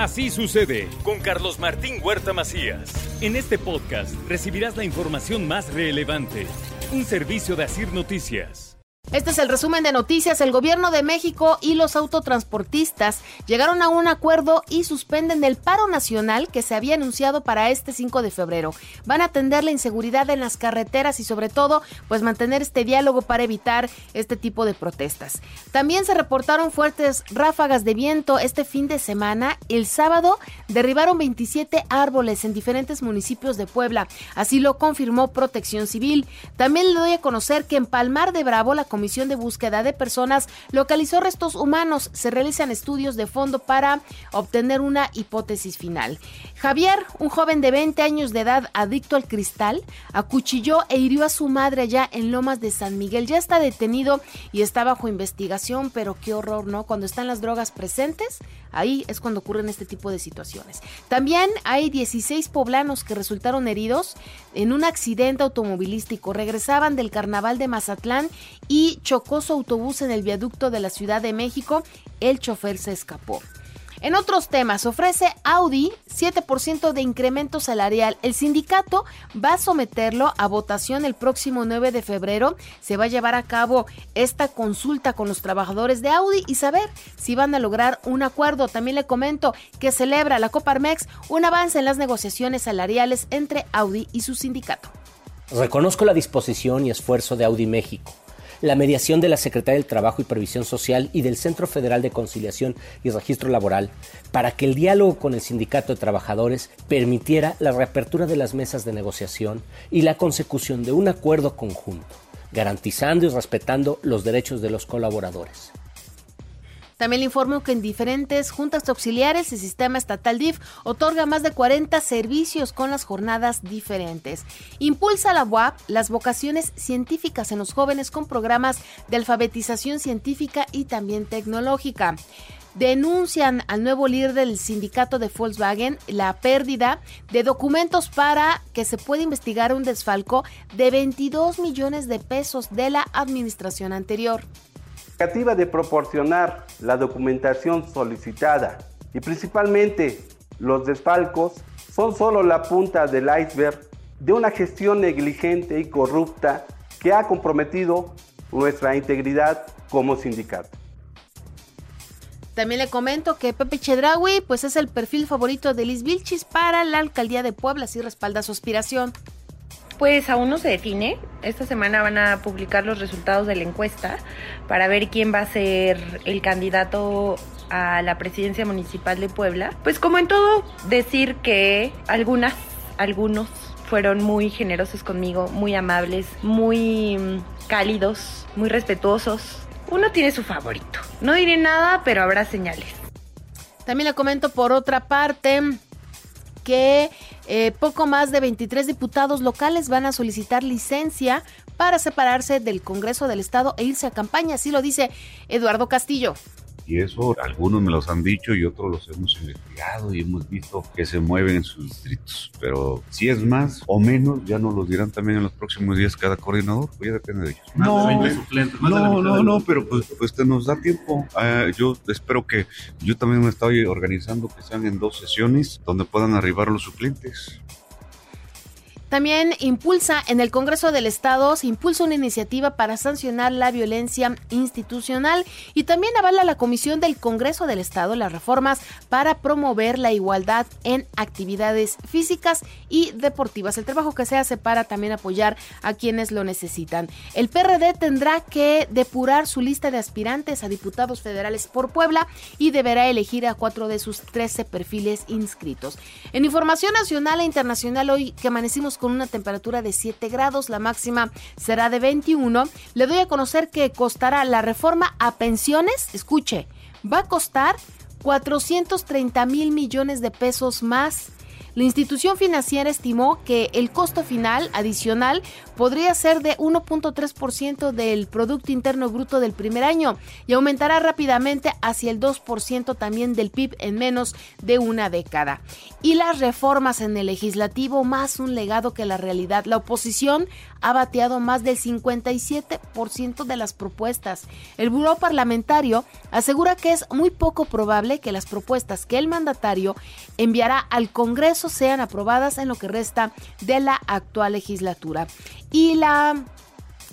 Así sucede con Carlos Martín Huerta Macías. En este podcast recibirás la información más relevante. Un servicio de Asir Noticias. Este es el resumen de noticias. El gobierno de México y los autotransportistas llegaron a un acuerdo y suspenden el paro nacional que se había anunciado para este 5 de febrero. Van a atender la inseguridad en las carreteras y sobre todo, pues mantener este diálogo para evitar este tipo de protestas. También se reportaron fuertes ráfagas de viento este fin de semana. El sábado derribaron 27 árboles en diferentes municipios de Puebla. Así lo confirmó Protección Civil. También le doy a conocer que en Palmar de Bravo la Comisión de Búsqueda de Personas localizó restos humanos. Se realizan estudios de fondo para obtener una hipótesis final. Javier, un joven de 20 años de edad adicto al cristal, acuchilló e hirió a su madre allá en Lomas de San Miguel. Ya está detenido y está bajo investigación, pero qué horror, ¿no? Cuando están las drogas presentes, ahí es cuando ocurren este tipo de situaciones. También hay 16 poblanos que resultaron heridos en un accidente automovilístico. Regresaban del carnaval de Mazatlán y chocó su autobús en el viaducto de la Ciudad de México. El chofer se escapó. En otros temas, ofrece Audi 7% de incremento salarial. El sindicato va a someterlo a votación el próximo 9 de febrero. Se va a llevar a cabo esta consulta con los trabajadores de Audi y saber si van a lograr un acuerdo. También le comento que celebra la Coparmex un avance en las negociaciones salariales entre Audi y su sindicato. Reconozco la disposición y esfuerzo de Audi México la mediación de la Secretaría del Trabajo y Previsión Social y del Centro Federal de Conciliación y Registro Laboral para que el diálogo con el Sindicato de Trabajadores permitiera la reapertura de las mesas de negociación y la consecución de un acuerdo conjunto, garantizando y respetando los derechos de los colaboradores. También le informo que en diferentes juntas auxiliares el sistema estatal DIF otorga más de 40 servicios con las jornadas diferentes. Impulsa la UAP las vocaciones científicas en los jóvenes con programas de alfabetización científica y también tecnológica denuncian al nuevo líder del sindicato de Volkswagen la pérdida de documentos para que se pueda investigar un desfalco de 22 millones de pesos de la administración anterior de proporcionar la documentación solicitada y principalmente los desfalcos son solo la punta del iceberg de una gestión negligente y corrupta que ha comprometido nuestra integridad como sindicato. También le comento que Pepe Chedraui pues es el perfil favorito de Liz Vilchis para la alcaldía de Puebla, así respalda su aspiración. Pues aún no se define. Esta semana van a publicar los resultados de la encuesta para ver quién va a ser el candidato a la presidencia municipal de Puebla. Pues como en todo, decir que algunas, algunos fueron muy generosos conmigo, muy amables, muy mm, cálidos, muy respetuosos. Uno tiene su favorito. No diré nada, pero habrá señales. También le comento por otra parte que eh, poco más de 23 diputados locales van a solicitar licencia para separarse del Congreso del Estado e irse a campaña, así lo dice Eduardo Castillo. Y eso algunos me los han dicho y otros los hemos investigado y hemos visto que se mueven en sus distritos. Pero si es más o menos, ya nos lo dirán también en los próximos días cada coordinador, pues ya depende de ellos. No, no, no, no, pero pues, pues te nos da tiempo. Ah, yo espero que yo también me estoy organizando que sean en dos sesiones donde puedan arribar los suplentes. También impulsa en el Congreso del Estado, se impulsa una iniciativa para sancionar la violencia institucional y también avala la Comisión del Congreso del Estado las reformas para promover la igualdad en actividades físicas y deportivas. El trabajo que se hace para también apoyar a quienes lo necesitan. El PRD tendrá que depurar su lista de aspirantes a diputados federales por Puebla y deberá elegir a cuatro de sus 13 perfiles inscritos. En información nacional e internacional hoy que amanecimos con una temperatura de 7 grados, la máxima será de 21. Le doy a conocer que costará la reforma a pensiones, escuche, va a costar 430 mil millones de pesos más La institución financiera estimó que el costo final adicional podría ser de 1.3% del Producto Interno Bruto del primer año y aumentará rápidamente hacia el 2% también del PIB en menos de una década. Y las reformas en el legislativo más un legado que la realidad. La oposición ha bateado más del 57% de las propuestas. El Buró Parlamentario asegura que es muy poco probable que las propuestas que el mandatario enviará al Congreso sean aprobadas en lo que resta de la actual legislatura. Y la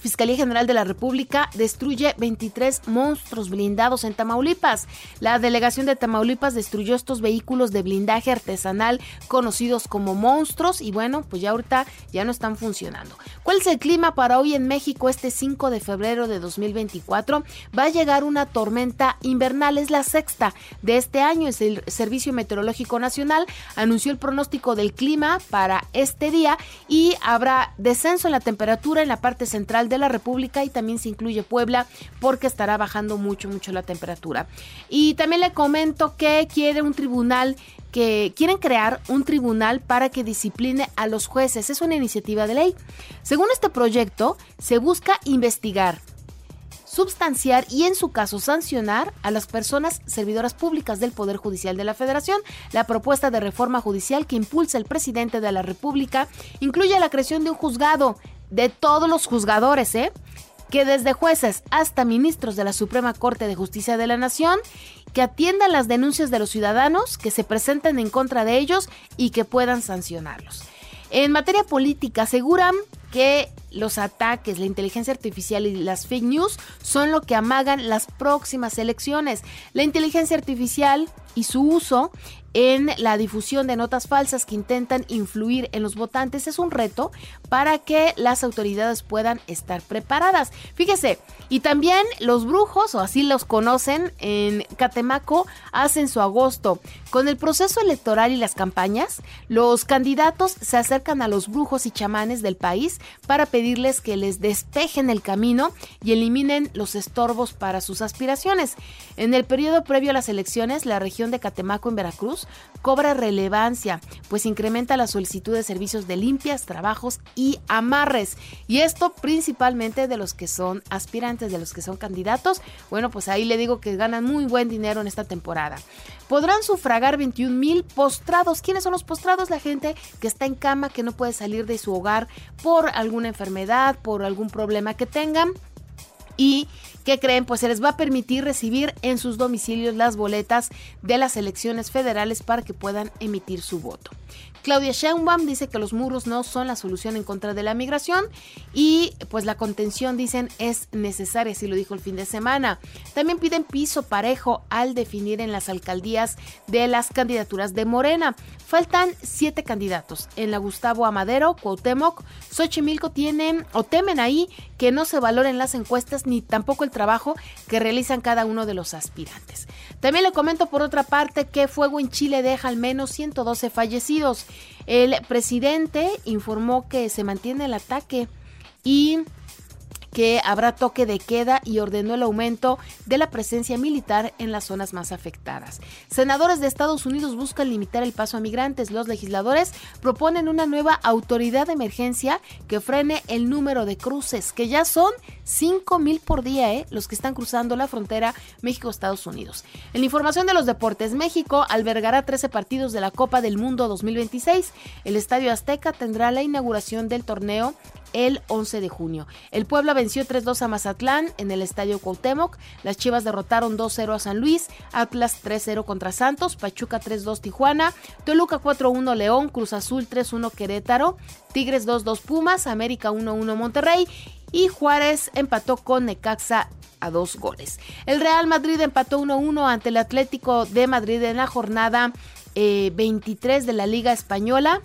Fiscalía General de la República destruye 23 monstruos blindados en Tamaulipas. La delegación de Tamaulipas destruyó estos vehículos de blindaje artesanal conocidos como monstruos y bueno, pues ya ahorita ya no están funcionando. ¿Cuál es el clima para hoy en México este 5 de febrero de 2024? Va a llegar una tormenta invernal, es la sexta de este año. Es el Servicio Meteorológico Nacional anunció el pronóstico del clima para este día y habrá descenso en la temperatura en la parte central de la República y también se incluye Puebla porque estará bajando mucho, mucho la temperatura. Y también le comento que quiere un tribunal que quieren crear un tribunal para que discipline a los jueces. Es una iniciativa de ley. Según este proyecto, se busca investigar substanciar y en su caso sancionar a las personas servidoras públicas del Poder Judicial de la Federación. La propuesta de reforma judicial que impulsa el presidente de la República incluye la creación de un juzgado de todos los juzgadores, ¿eh? que desde jueces hasta ministros de la Suprema Corte de Justicia de la Nación, que atiendan las denuncias de los ciudadanos, que se presenten en contra de ellos y que puedan sancionarlos. En materia política, aseguran que los ataques, la inteligencia artificial y las fake news son lo que amagan las próximas elecciones. La inteligencia artificial y su uso en la difusión de notas falsas que intentan influir en los votantes es un reto para que las autoridades puedan estar preparadas. Fíjese, y también los brujos, o así los conocen, en Catemaco hacen su agosto. Con el proceso electoral y las campañas, los candidatos se acercan a los brujos y chamanes del país para pedirles que les despejen el camino y eliminen los estorbos para sus aspiraciones. En el periodo previo a las elecciones, la región de Catemaco en Veracruz cobra relevancia, pues incrementa la solicitud de servicios de limpias, trabajos y amarres. Y esto principalmente de los que son aspirantes, de los que son candidatos. Bueno, pues ahí le digo que ganan muy buen dinero en esta temporada. Podrán sufragar 21 mil postrados. ¿Quiénes son los postrados? La gente que está en cama, que no puede salir de su hogar por alguna enfermedad, por algún problema que tengan. Y ¿Qué creen? Pues se les va a permitir recibir en sus domicilios las boletas de las elecciones federales para que puedan emitir su voto. Claudia Sheinbaum dice que los muros no son la solución en contra de la migración y pues la contención dicen es necesaria, así lo dijo el fin de semana. También piden piso parejo al definir en las alcaldías de las candidaturas de Morena. Faltan siete candidatos. En la Gustavo Amadero, Cuauhtémoc, Xochimilco tienen o temen ahí que no se valoren las encuestas ni tampoco el trabajo que realizan cada uno de los aspirantes. También le comento por otra parte que fuego en Chile deja al menos 112 fallecidos. El presidente informó que se mantiene el ataque y que habrá toque de queda y ordenó el aumento de la presencia militar en las zonas más afectadas. Senadores de Estados Unidos buscan limitar el paso a migrantes. Los legisladores proponen una nueva autoridad de emergencia que frene el número de cruces, que ya son 5 mil por día, ¿eh? los que están cruzando la frontera México-Estados Unidos. En la información de los deportes, México albergará 13 partidos de la Copa del Mundo 2026. El Estadio Azteca tendrá la inauguración del torneo el 11 de junio. El Puebla venció 3-2 a Mazatlán en el Estadio Cuauhtémoc. Las Chivas derrotaron 2-0 a San Luis, Atlas 3-0 contra Santos, Pachuca 3-2 Tijuana, Toluca 4-1 León, Cruz Azul 3-1 Querétaro, Tigres 2-2 Pumas, América 1-1 Monterrey y Juárez empató con Necaxa a dos goles. El Real Madrid empató 1-1 ante el Atlético de Madrid en la jornada 23 eh, de la Liga Española.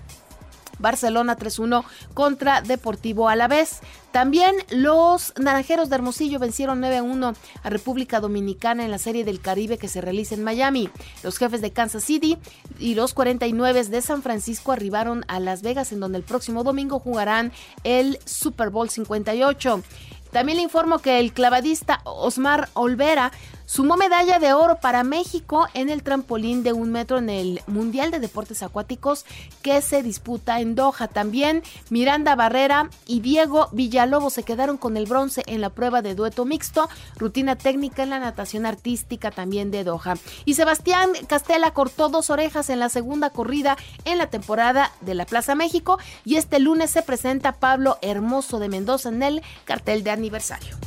Barcelona 3-1 contra Deportivo Alavés. También los Naranjeros de Hermosillo vencieron 9-1 a República Dominicana en la Serie del Caribe que se realiza en Miami. Los jefes de Kansas City y los 49 de San Francisco arribaron a Las Vegas en donde el próximo domingo jugarán el Super Bowl 58. También le informo que el clavadista Osmar Olvera sumó medalla de oro para México en el trampolín de un metro en el Mundial de Deportes Acuáticos que se disputa en Doha. También Miranda Barrera y Diego Villalobos se quedaron con el bronce en la prueba de dueto mixto, rutina técnica en la natación artística también de Doha. Y Sebastián Castela cortó dos orejas en la segunda corrida en la temporada de la Plaza México y este lunes se presenta Pablo Hermoso de Mendoza en el cartel de aniversario.